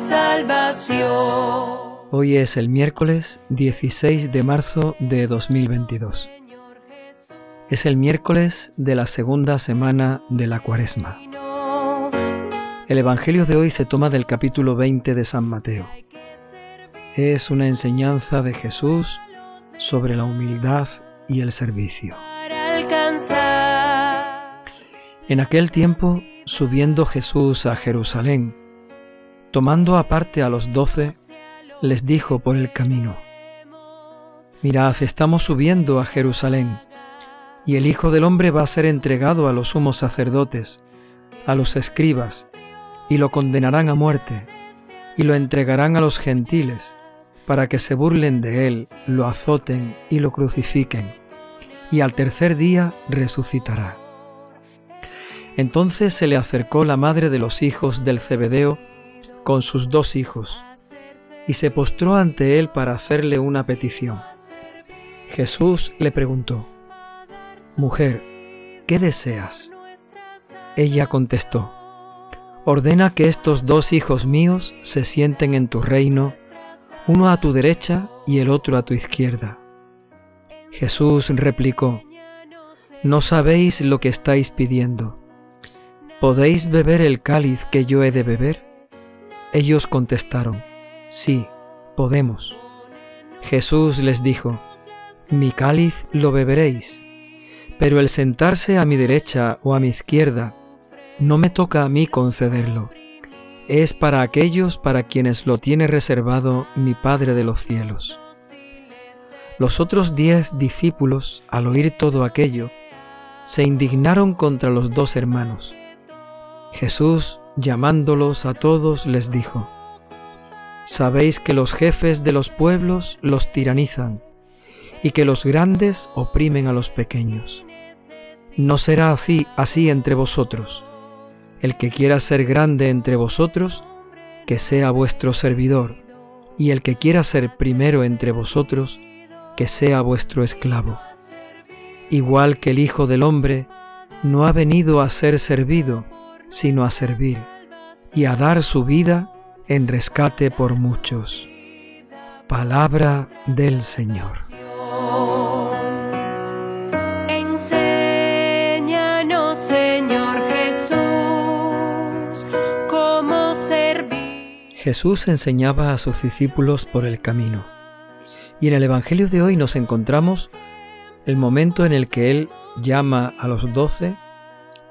salvación. Hoy es el miércoles 16 de marzo de 2022. Es el miércoles de la segunda semana de la cuaresma. El Evangelio de hoy se toma del capítulo 20 de San Mateo. Es una enseñanza de Jesús sobre la humildad y el servicio. En aquel tiempo, subiendo Jesús a Jerusalén, tomando aparte a los doce, les dijo por el camino, Mirad, estamos subiendo a Jerusalén, y el Hijo del Hombre va a ser entregado a los sumos sacerdotes, a los escribas, y lo condenarán a muerte, y lo entregarán a los gentiles, para que se burlen de él, lo azoten y lo crucifiquen, y al tercer día resucitará. Entonces se le acercó la madre de los hijos del Zebedeo con sus dos hijos, y se postró ante él para hacerle una petición. Jesús le preguntó, Mujer, ¿qué deseas? Ella contestó, Ordena que estos dos hijos míos se sienten en tu reino, uno a tu derecha y el otro a tu izquierda. Jesús replicó, No sabéis lo que estáis pidiendo. ¿Podéis beber el cáliz que yo he de beber? Ellos contestaron, Sí, podemos. Jesús les dijo, Mi cáliz lo beberéis, pero el sentarse a mi derecha o a mi izquierda no me toca a mí concederlo. Es para aquellos para quienes lo tiene reservado mi Padre de los cielos. Los otros diez discípulos, al oír todo aquello, se indignaron contra los dos hermanos. Jesús, llamándolos a todos, les dijo, Sabéis que los jefes de los pueblos los tiranizan y que los grandes oprimen a los pequeños. No será así, así entre vosotros. El que quiera ser grande entre vosotros, que sea vuestro servidor, y el que quiera ser primero entre vosotros, que sea vuestro esclavo. Igual que el Hijo del Hombre no ha venido a ser servido, sino a servir, y a dar su vida en rescate por muchos. Palabra del Señor. Enséñanos, Señor Jesús, cómo servir. Jesús enseñaba a sus discípulos por el camino. Y en el Evangelio de hoy nos encontramos el momento en el que Él llama a los doce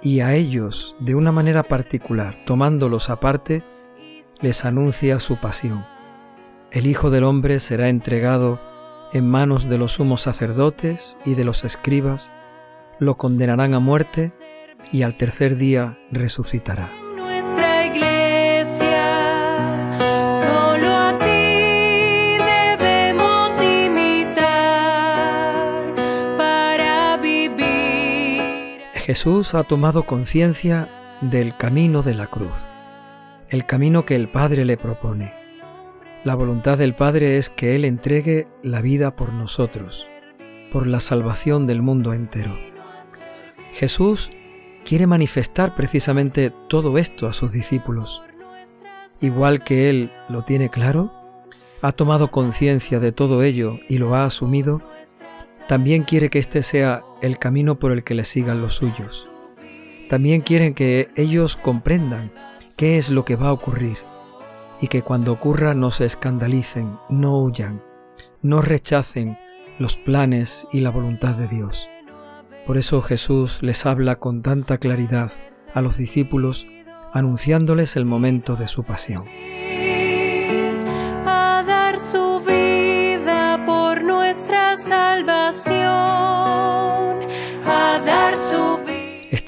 y a ellos de una manera particular, tomándolos aparte, les anuncia su pasión. El Hijo del Hombre será entregado en manos de los sumos sacerdotes y de los escribas, lo condenarán a muerte y al tercer día resucitará. Jesús ha tomado conciencia del camino de la cruz el camino que el Padre le propone. La voluntad del Padre es que Él entregue la vida por nosotros, por la salvación del mundo entero. Jesús quiere manifestar precisamente todo esto a sus discípulos. Igual que Él lo tiene claro, ha tomado conciencia de todo ello y lo ha asumido, también quiere que este sea el camino por el que le sigan los suyos. También quieren que ellos comprendan qué es lo que va a ocurrir y que cuando ocurra no se escandalicen, no huyan, no rechacen los planes y la voluntad de Dios. Por eso Jesús les habla con tanta claridad a los discípulos, anunciándoles el momento de su pasión. A dar su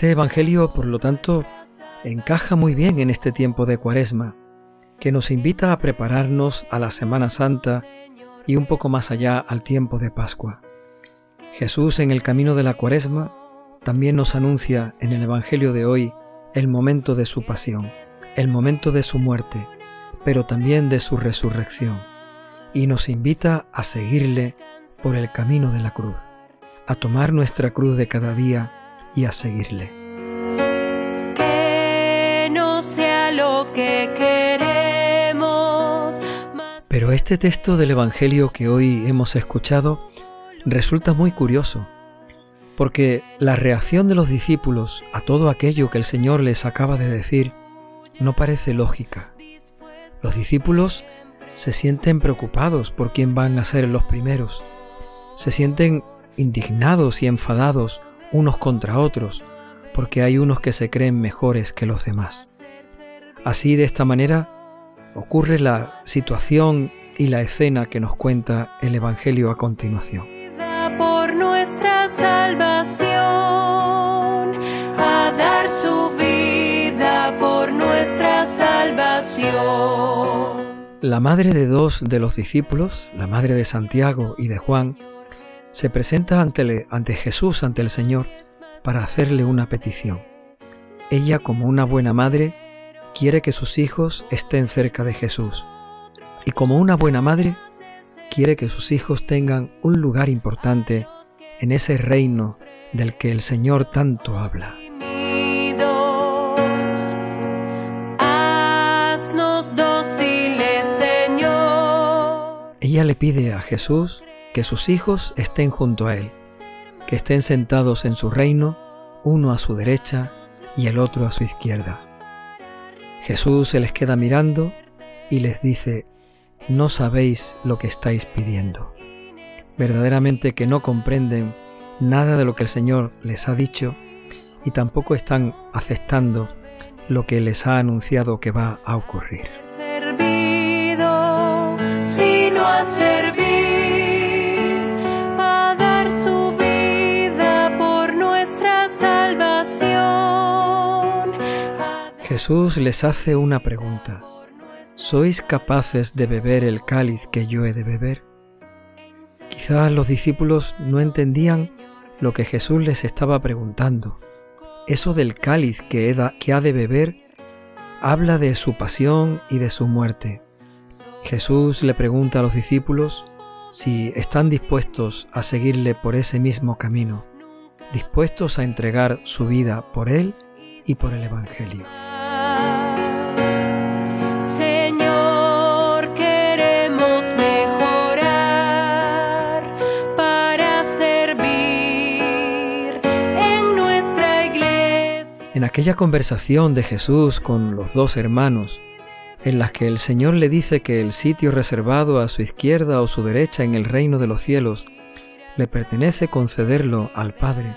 Este Evangelio, por lo tanto, encaja muy bien en este tiempo de Cuaresma, que nos invita a prepararnos a la Semana Santa y un poco más allá al tiempo de Pascua. Jesús en el camino de la Cuaresma también nos anuncia en el Evangelio de hoy el momento de su pasión, el momento de su muerte, pero también de su resurrección, y nos invita a seguirle por el camino de la cruz, a tomar nuestra cruz de cada día y a seguirle. Que no sea lo que queremos. Pero este texto del Evangelio que hoy hemos escuchado resulta muy curioso, porque la reacción de los discípulos a todo aquello que el Señor les acaba de decir no parece lógica. Los discípulos se sienten preocupados por quién van a ser los primeros, se sienten indignados y enfadados unos contra otros, porque hay unos que se creen mejores que los demás. Así, de esta manera, ocurre la situación y la escena que nos cuenta el Evangelio a continuación. Por nuestra salvación, a dar su vida por nuestra salvación. La madre de dos de los discípulos, la madre de Santiago y de Juan, se presenta ante, ante Jesús, ante el Señor, para hacerle una petición. Ella, como una buena madre, quiere que sus hijos estén cerca de Jesús. Y como una buena madre, quiere que sus hijos tengan un lugar importante en ese reino del que el Señor tanto habla. Ella le pide a Jesús que sus hijos estén junto a Él, que estén sentados en su reino, uno a su derecha y el otro a su izquierda. Jesús se les queda mirando y les dice, no sabéis lo que estáis pidiendo. Verdaderamente que no comprenden nada de lo que el Señor les ha dicho y tampoco están aceptando lo que les ha anunciado que va a ocurrir. Jesús les hace una pregunta. ¿Sois capaces de beber el cáliz que yo he de beber? Quizás los discípulos no entendían lo que Jesús les estaba preguntando. Eso del cáliz que, que ha de beber habla de su pasión y de su muerte. Jesús le pregunta a los discípulos si están dispuestos a seguirle por ese mismo camino, dispuestos a entregar su vida por Él y por el Evangelio. En aquella conversación de Jesús con los dos hermanos, en las que el Señor le dice que el sitio reservado a su izquierda o su derecha en el reino de los cielos le pertenece concederlo al Padre,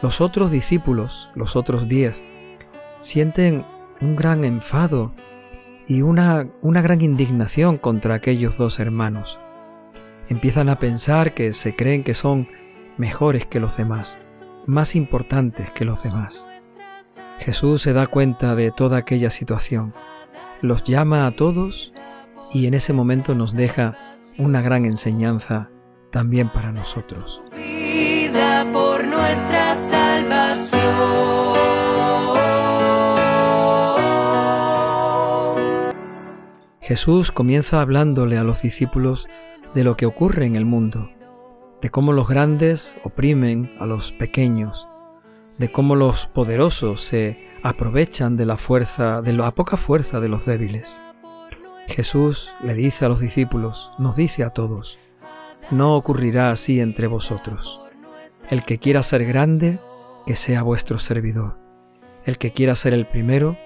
los otros discípulos, los otros diez, sienten un gran enfado y una, una gran indignación contra aquellos dos hermanos. Empiezan a pensar que se creen que son mejores que los demás, más importantes que los demás. Jesús se da cuenta de toda aquella situación, los llama a todos y en ese momento nos deja una gran enseñanza también para nosotros. Vida por nuestra salvación. Jesús comienza hablándole a los discípulos de lo que ocurre en el mundo, de cómo los grandes oprimen a los pequeños, de cómo los poderosos se aprovechan de la fuerza, de la poca fuerza de los débiles. Jesús le dice a los discípulos, nos dice a todos, no ocurrirá así entre vosotros. El que quiera ser grande, que sea vuestro servidor. El que quiera ser el primero,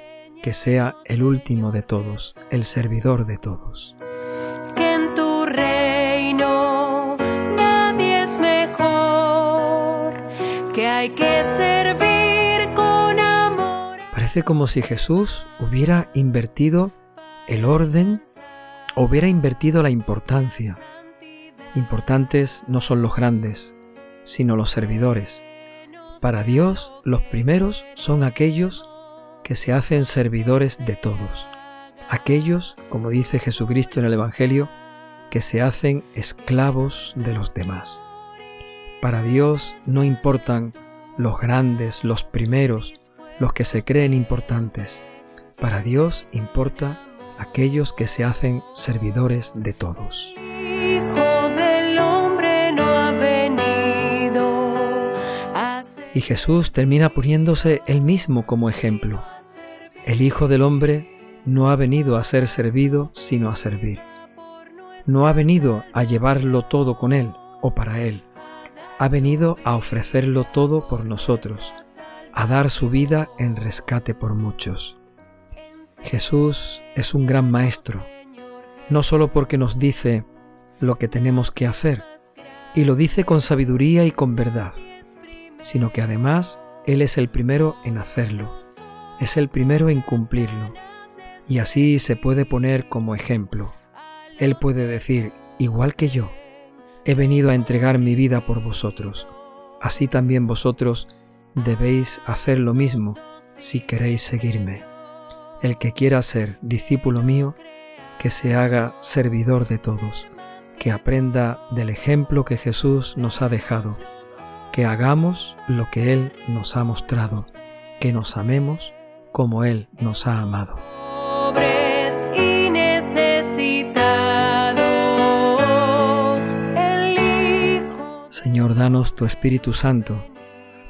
que sea el último de todos, el servidor de todos. Hay que servir con amor. Parece como si Jesús hubiera invertido el orden, hubiera invertido la importancia. Importantes no son los grandes, sino los servidores. Para Dios los primeros son aquellos que se hacen servidores de todos. Aquellos, como dice Jesucristo en el Evangelio, que se hacen esclavos de los demás. Para Dios no importan los grandes, los primeros, los que se creen importantes. Para Dios importa aquellos que se hacen servidores de todos. Y Jesús termina poniéndose él mismo como ejemplo. El Hijo del Hombre no ha venido a ser servido, sino a servir. No ha venido a llevarlo todo con Él o para Él. Ha venido a ofrecerlo todo por nosotros, a dar su vida en rescate por muchos. Jesús es un gran maestro, no solo porque nos dice lo que tenemos que hacer, y lo dice con sabiduría y con verdad, sino que además Él es el primero en hacerlo, es el primero en cumplirlo, y así se puede poner como ejemplo. Él puede decir, igual que yo, he venido a entregar mi vida por vosotros, así también vosotros debéis hacer lo mismo si queréis seguirme. El que quiera ser discípulo mío, que se haga servidor de todos, que aprenda del ejemplo que Jesús nos ha dejado, que hagamos lo que Él nos ha mostrado, que nos amemos como Él nos ha amado. Señor, danos tu Espíritu Santo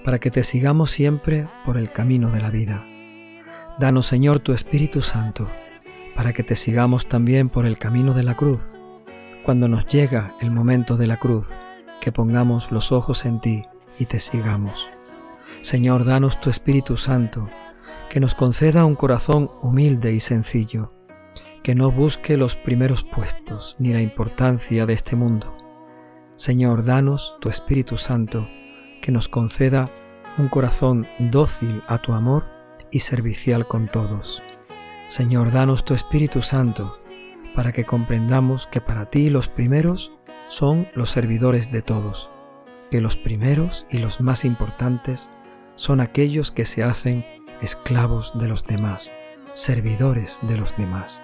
para que te sigamos siempre por el camino de la vida. Danos, Señor, tu Espíritu Santo, para que te sigamos también por el camino de la cruz. Cuando nos llega el momento de la cruz, que pongamos los ojos en ti y te sigamos. Señor, danos tu Espíritu Santo, que nos conceda un corazón humilde y sencillo, que no busque los primeros puestos ni la importancia de este mundo. Señor, danos tu Espíritu Santo, que nos conceda un corazón dócil a tu amor y servicial con todos. Señor, danos tu Espíritu Santo, para que comprendamos que para ti los primeros son los servidores de todos, que los primeros y los más importantes son aquellos que se hacen esclavos de los demás, servidores de los demás.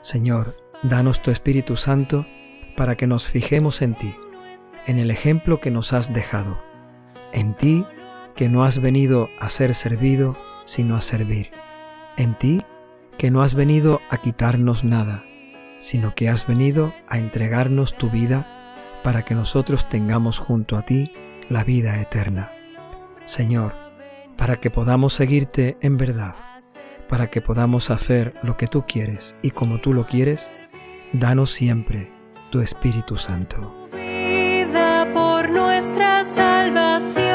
Señor, danos tu Espíritu Santo para que nos fijemos en ti, en el ejemplo que nos has dejado, en ti que no has venido a ser servido, sino a servir, en ti que no has venido a quitarnos nada, sino que has venido a entregarnos tu vida para que nosotros tengamos junto a ti la vida eterna. Señor, para que podamos seguirte en verdad, para que podamos hacer lo que tú quieres y como tú lo quieres, danos siempre tu Espíritu Santo. Salvación,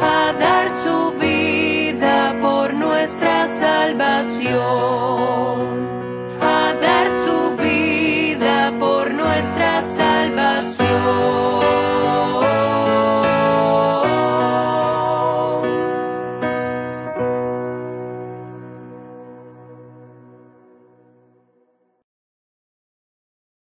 a dar su vida por nuestra salvación.